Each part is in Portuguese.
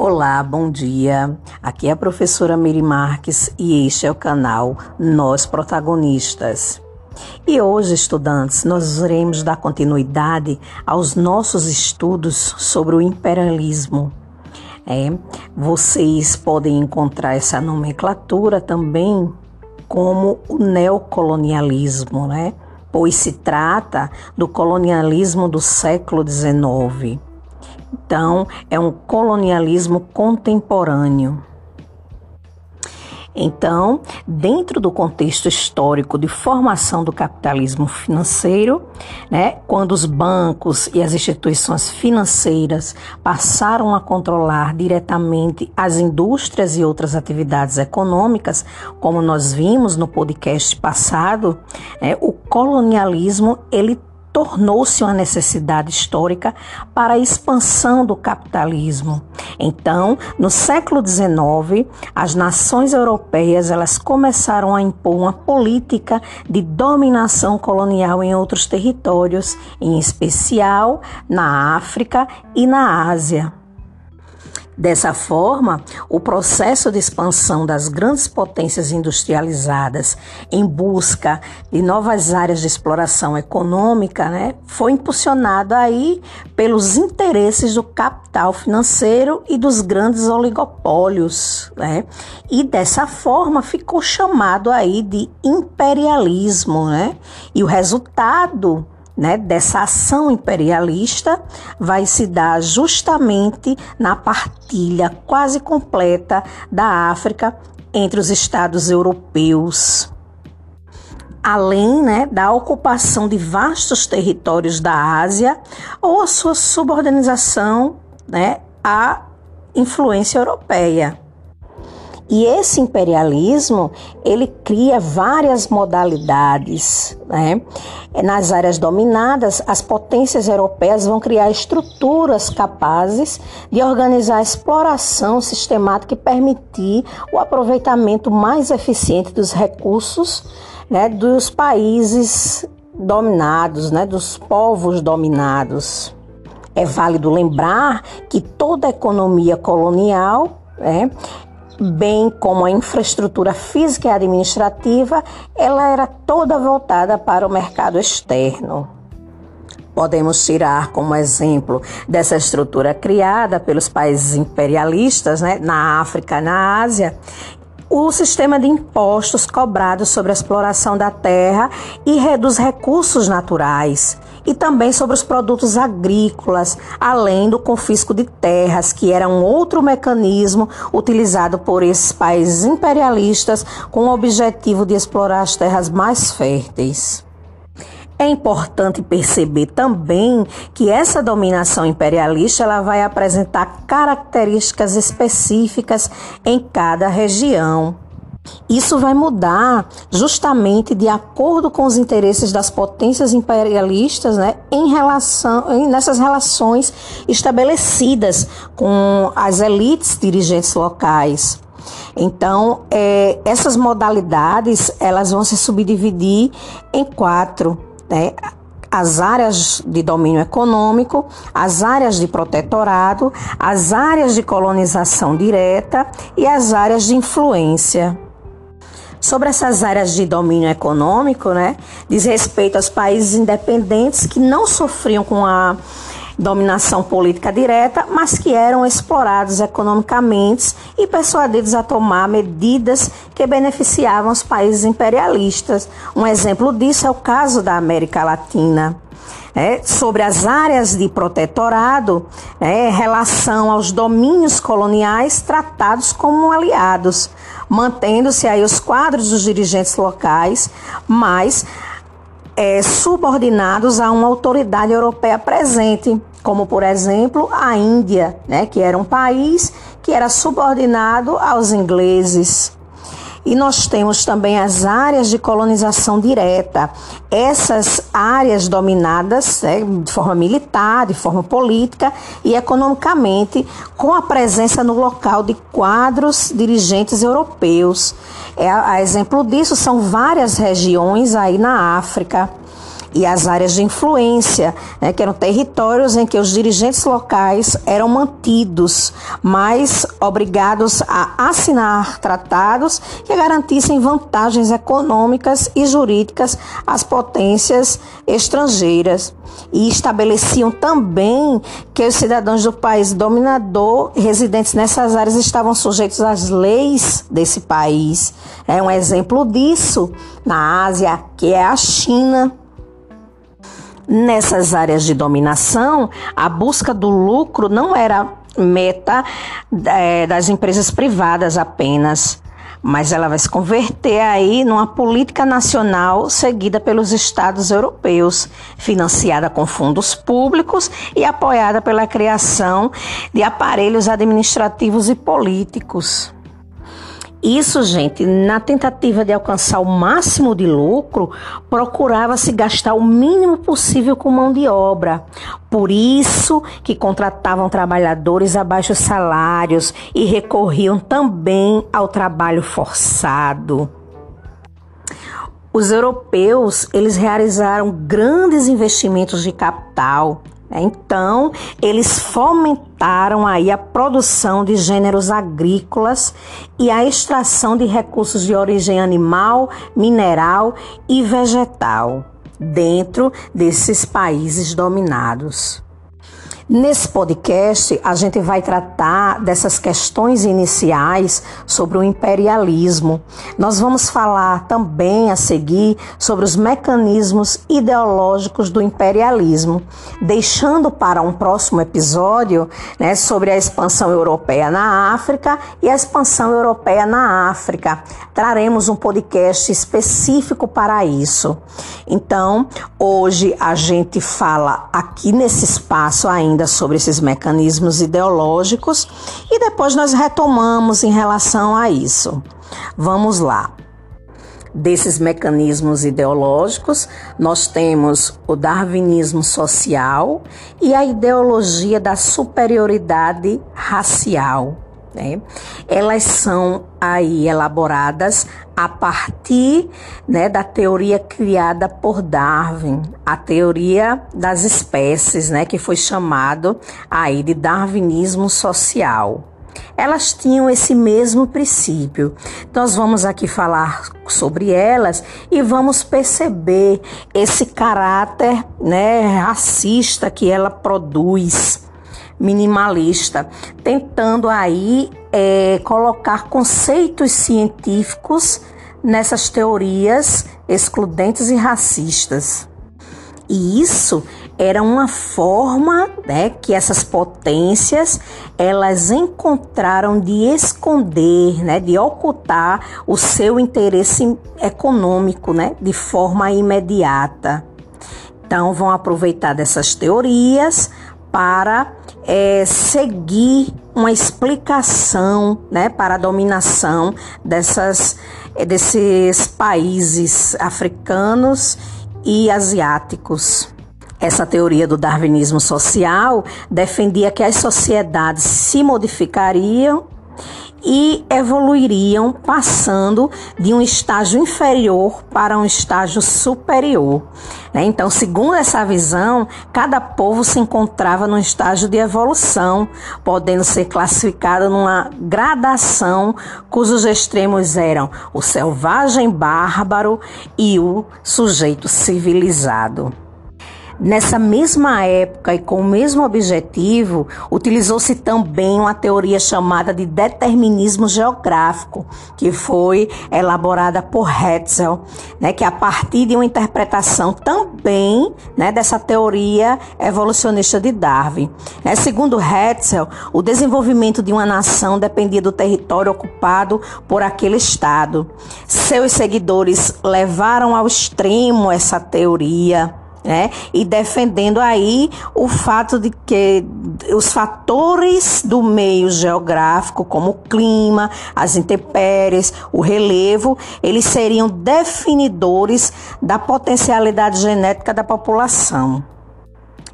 Olá, bom dia. Aqui é a professora Miri Marques e este é o canal Nós Protagonistas. E hoje, estudantes, nós iremos dar continuidade aos nossos estudos sobre o imperialismo. É, vocês podem encontrar essa nomenclatura também como o neocolonialismo, né? Pois se trata do colonialismo do século XIX então, é um colonialismo contemporâneo. Então, dentro do contexto histórico de formação do capitalismo financeiro, né, quando os bancos e as instituições financeiras passaram a controlar diretamente as indústrias e outras atividades econômicas, como nós vimos no podcast passado, né, o colonialismo ele tornou-se uma necessidade histórica para a expansão do capitalismo. Então, no século XIX, as nações europeias elas começaram a impor uma política de dominação colonial em outros territórios, em especial na África e na Ásia. Dessa forma, o processo de expansão das grandes potências industrializadas em busca de novas áreas de exploração econômica né, foi impulsionado aí pelos interesses do capital financeiro e dos grandes oligopólios. Né? E dessa forma ficou chamado aí de imperialismo. Né? E o resultado né, dessa ação imperialista vai se dar justamente na partilha quase completa da África entre os estados europeus. Além né, da ocupação de vastos territórios da Ásia ou a sua subordinação né, à influência europeia. E esse imperialismo, ele cria várias modalidades, né? Nas áreas dominadas, as potências europeias vão criar estruturas capazes de organizar a exploração sistemática e permitir o aproveitamento mais eficiente dos recursos, né, dos países dominados, né, dos povos dominados. É válido lembrar que toda economia colonial é, bem como a infraestrutura física e administrativa, ela era toda voltada para o mercado externo. Podemos tirar como exemplo dessa estrutura criada pelos países imperialistas né, na África na Ásia, o sistema de impostos cobrados sobre a exploração da terra e dos recursos naturais, e também sobre os produtos agrícolas, além do confisco de terras, que era um outro mecanismo utilizado por esses países imperialistas com o objetivo de explorar as terras mais férteis. É importante perceber também que essa dominação imperialista ela vai apresentar características específicas em cada região. Isso vai mudar justamente de acordo com os interesses das potências imperialistas né, em relação, em, nessas relações estabelecidas com as elites dirigentes locais. Então, é, essas modalidades elas vão se subdividir em quatro. Né? as áreas de domínio econômico, as áreas de protetorado, as áreas de colonização direta e as áreas de influência. Sobre essas áreas de domínio econômico, né, diz respeito aos países independentes que não sofriam com a dominação política direta, mas que eram explorados economicamente e persuadidos a tomar medidas que beneficiavam os países imperialistas. Um exemplo disso é o caso da América Latina. É, sobre as áreas de protetorado, é, em relação aos domínios coloniais tratados como aliados, mantendo-se aí os quadros dos dirigentes locais, mas é, subordinados a uma autoridade europeia presente, como por exemplo a Índia, né, que era um país que era subordinado aos ingleses. E nós temos também as áreas de colonização direta. Essas áreas dominadas né, de forma militar, de forma política e economicamente, com a presença no local de quadros dirigentes europeus. É, a exemplo disso são várias regiões aí na África. E as áreas de influência, né, que eram territórios em que os dirigentes locais eram mantidos, mas obrigados a assinar tratados que garantissem vantagens econômicas e jurídicas às potências estrangeiras e estabeleciam também que os cidadãos do país dominador residentes nessas áreas estavam sujeitos às leis desse país. É um exemplo disso na Ásia, que é a China. Nessas áreas de dominação, a busca do lucro não era meta é, das empresas privadas apenas mas ela vai se converter aí numa política nacional seguida pelos estados europeus, financiada com fundos públicos e apoiada pela criação de aparelhos administrativos e políticos. Isso, gente, na tentativa de alcançar o máximo de lucro, procurava-se gastar o mínimo possível com mão de obra. Por isso que contratavam trabalhadores a baixos salários e recorriam também ao trabalho forçado. Os europeus, eles realizaram grandes investimentos de capital então, eles fomentaram aí a produção de gêneros agrícolas e a extração de recursos de origem animal, mineral e vegetal dentro desses países dominados. Nesse podcast, a gente vai tratar dessas questões iniciais sobre o imperialismo. Nós vamos falar também a seguir sobre os mecanismos ideológicos do imperialismo, deixando para um próximo episódio né, sobre a expansão europeia na África e a expansão europeia na África. Traremos um podcast específico para isso. Então, hoje a gente fala aqui nesse espaço ainda ainda sobre esses mecanismos ideológicos e depois nós retomamos em relação a isso. Vamos lá. Desses mecanismos ideológicos, nós temos o darwinismo social e a ideologia da superioridade racial. Né? Elas são aí elaboradas a partir né, da teoria criada por Darwin, a teoria das espécies, né, que foi chamado aí de darwinismo social. Elas tinham esse mesmo princípio. Nós vamos aqui falar sobre elas e vamos perceber esse caráter né, racista que ela produz minimalista, tentando aí é, colocar conceitos científicos nessas teorias excludentes e racistas. E isso era uma forma né, que essas potências elas encontraram de esconder, né, de ocultar o seu interesse econômico né, de forma imediata. Então vão aproveitar dessas teorias para é, seguir uma explicação né, para a dominação dessas, é, desses países africanos e asiáticos. Essa teoria do darwinismo social defendia que as sociedades se modificariam e evoluiriam passando de um estágio inferior para um estágio superior. Né? Então, segundo essa visão, cada povo se encontrava num estágio de evolução, podendo ser classificado numa gradação cujos extremos eram o selvagem bárbaro e o sujeito civilizado. Nessa mesma época e com o mesmo objetivo, utilizou-se também uma teoria chamada de determinismo geográfico, que foi elaborada por Hetzel, né, que a partir de uma interpretação também né, dessa teoria evolucionista de Darwin. Né, segundo Hetzel, o desenvolvimento de uma nação dependia do território ocupado por aquele Estado. Seus seguidores levaram ao extremo essa teoria né? E defendendo aí o fato de que os fatores do meio geográfico, como o clima, as intempéries, o relevo, eles seriam definidores da potencialidade genética da população.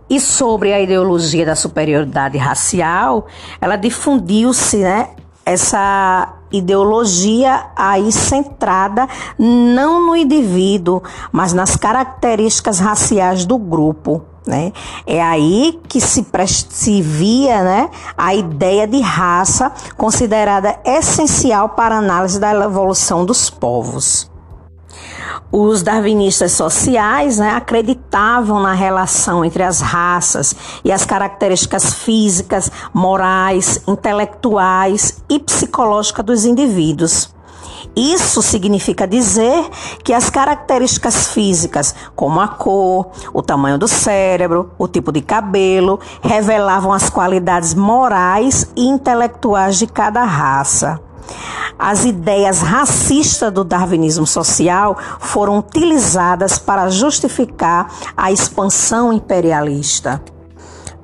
E sobre a ideologia da superioridade racial, ela difundiu-se, né, essa ideologia aí centrada não no indivíduo, mas nas características raciais do grupo. Né? É aí que se, se via né, a ideia de raça considerada essencial para a análise da evolução dos povos. Os darwinistas sociais né, acreditavam na relação entre as raças e as características físicas, morais, intelectuais e psicológicas dos indivíduos. Isso significa dizer que as características físicas, como a cor, o tamanho do cérebro, o tipo de cabelo, revelavam as qualidades morais e intelectuais de cada raça. As ideias racistas do darwinismo social foram utilizadas para justificar a expansão imperialista.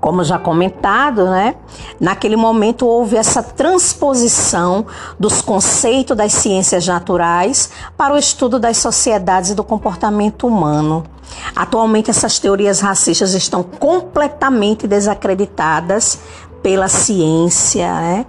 Como já comentado, né? Naquele momento houve essa transposição dos conceitos das ciências naturais para o estudo das sociedades e do comportamento humano. Atualmente essas teorias racistas estão completamente desacreditadas pela ciência, né?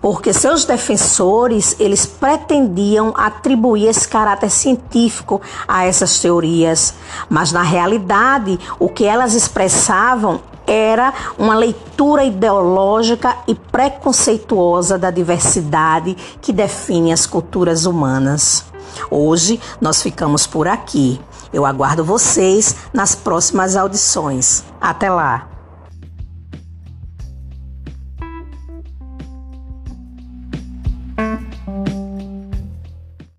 Porque seus defensores eles pretendiam atribuir esse caráter científico a essas teorias, mas na realidade o que elas expressavam era uma leitura ideológica e preconceituosa da diversidade que define as culturas humanas. Hoje nós ficamos por aqui. Eu aguardo vocês nas próximas audições. Até lá!